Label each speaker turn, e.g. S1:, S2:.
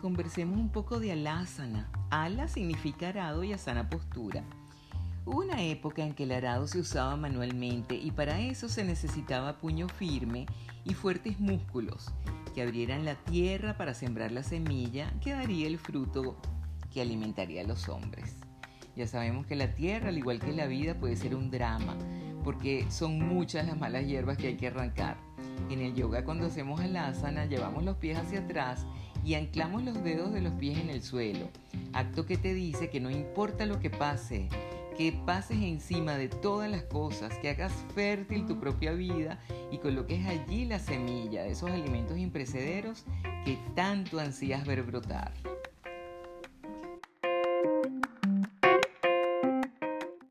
S1: conversemos un poco de alásana. Ala significa arado y asana postura. Hubo una época en que el arado se usaba manualmente y para eso se necesitaba puño firme y fuertes músculos que abrieran la tierra para sembrar la semilla que daría el fruto que alimentaría a los hombres. Ya sabemos que la tierra, al igual que la vida, puede ser un drama, porque son muchas las malas hierbas que hay que arrancar. En el yoga cuando hacemos el asana llevamos los pies hacia atrás y anclamos los dedos de los pies en el suelo, acto que te dice que no importa lo que pase, que pases encima de todas las cosas, que hagas fértil tu propia vida y coloques allí la semilla de esos alimentos imprecederos que tanto ansías ver brotar.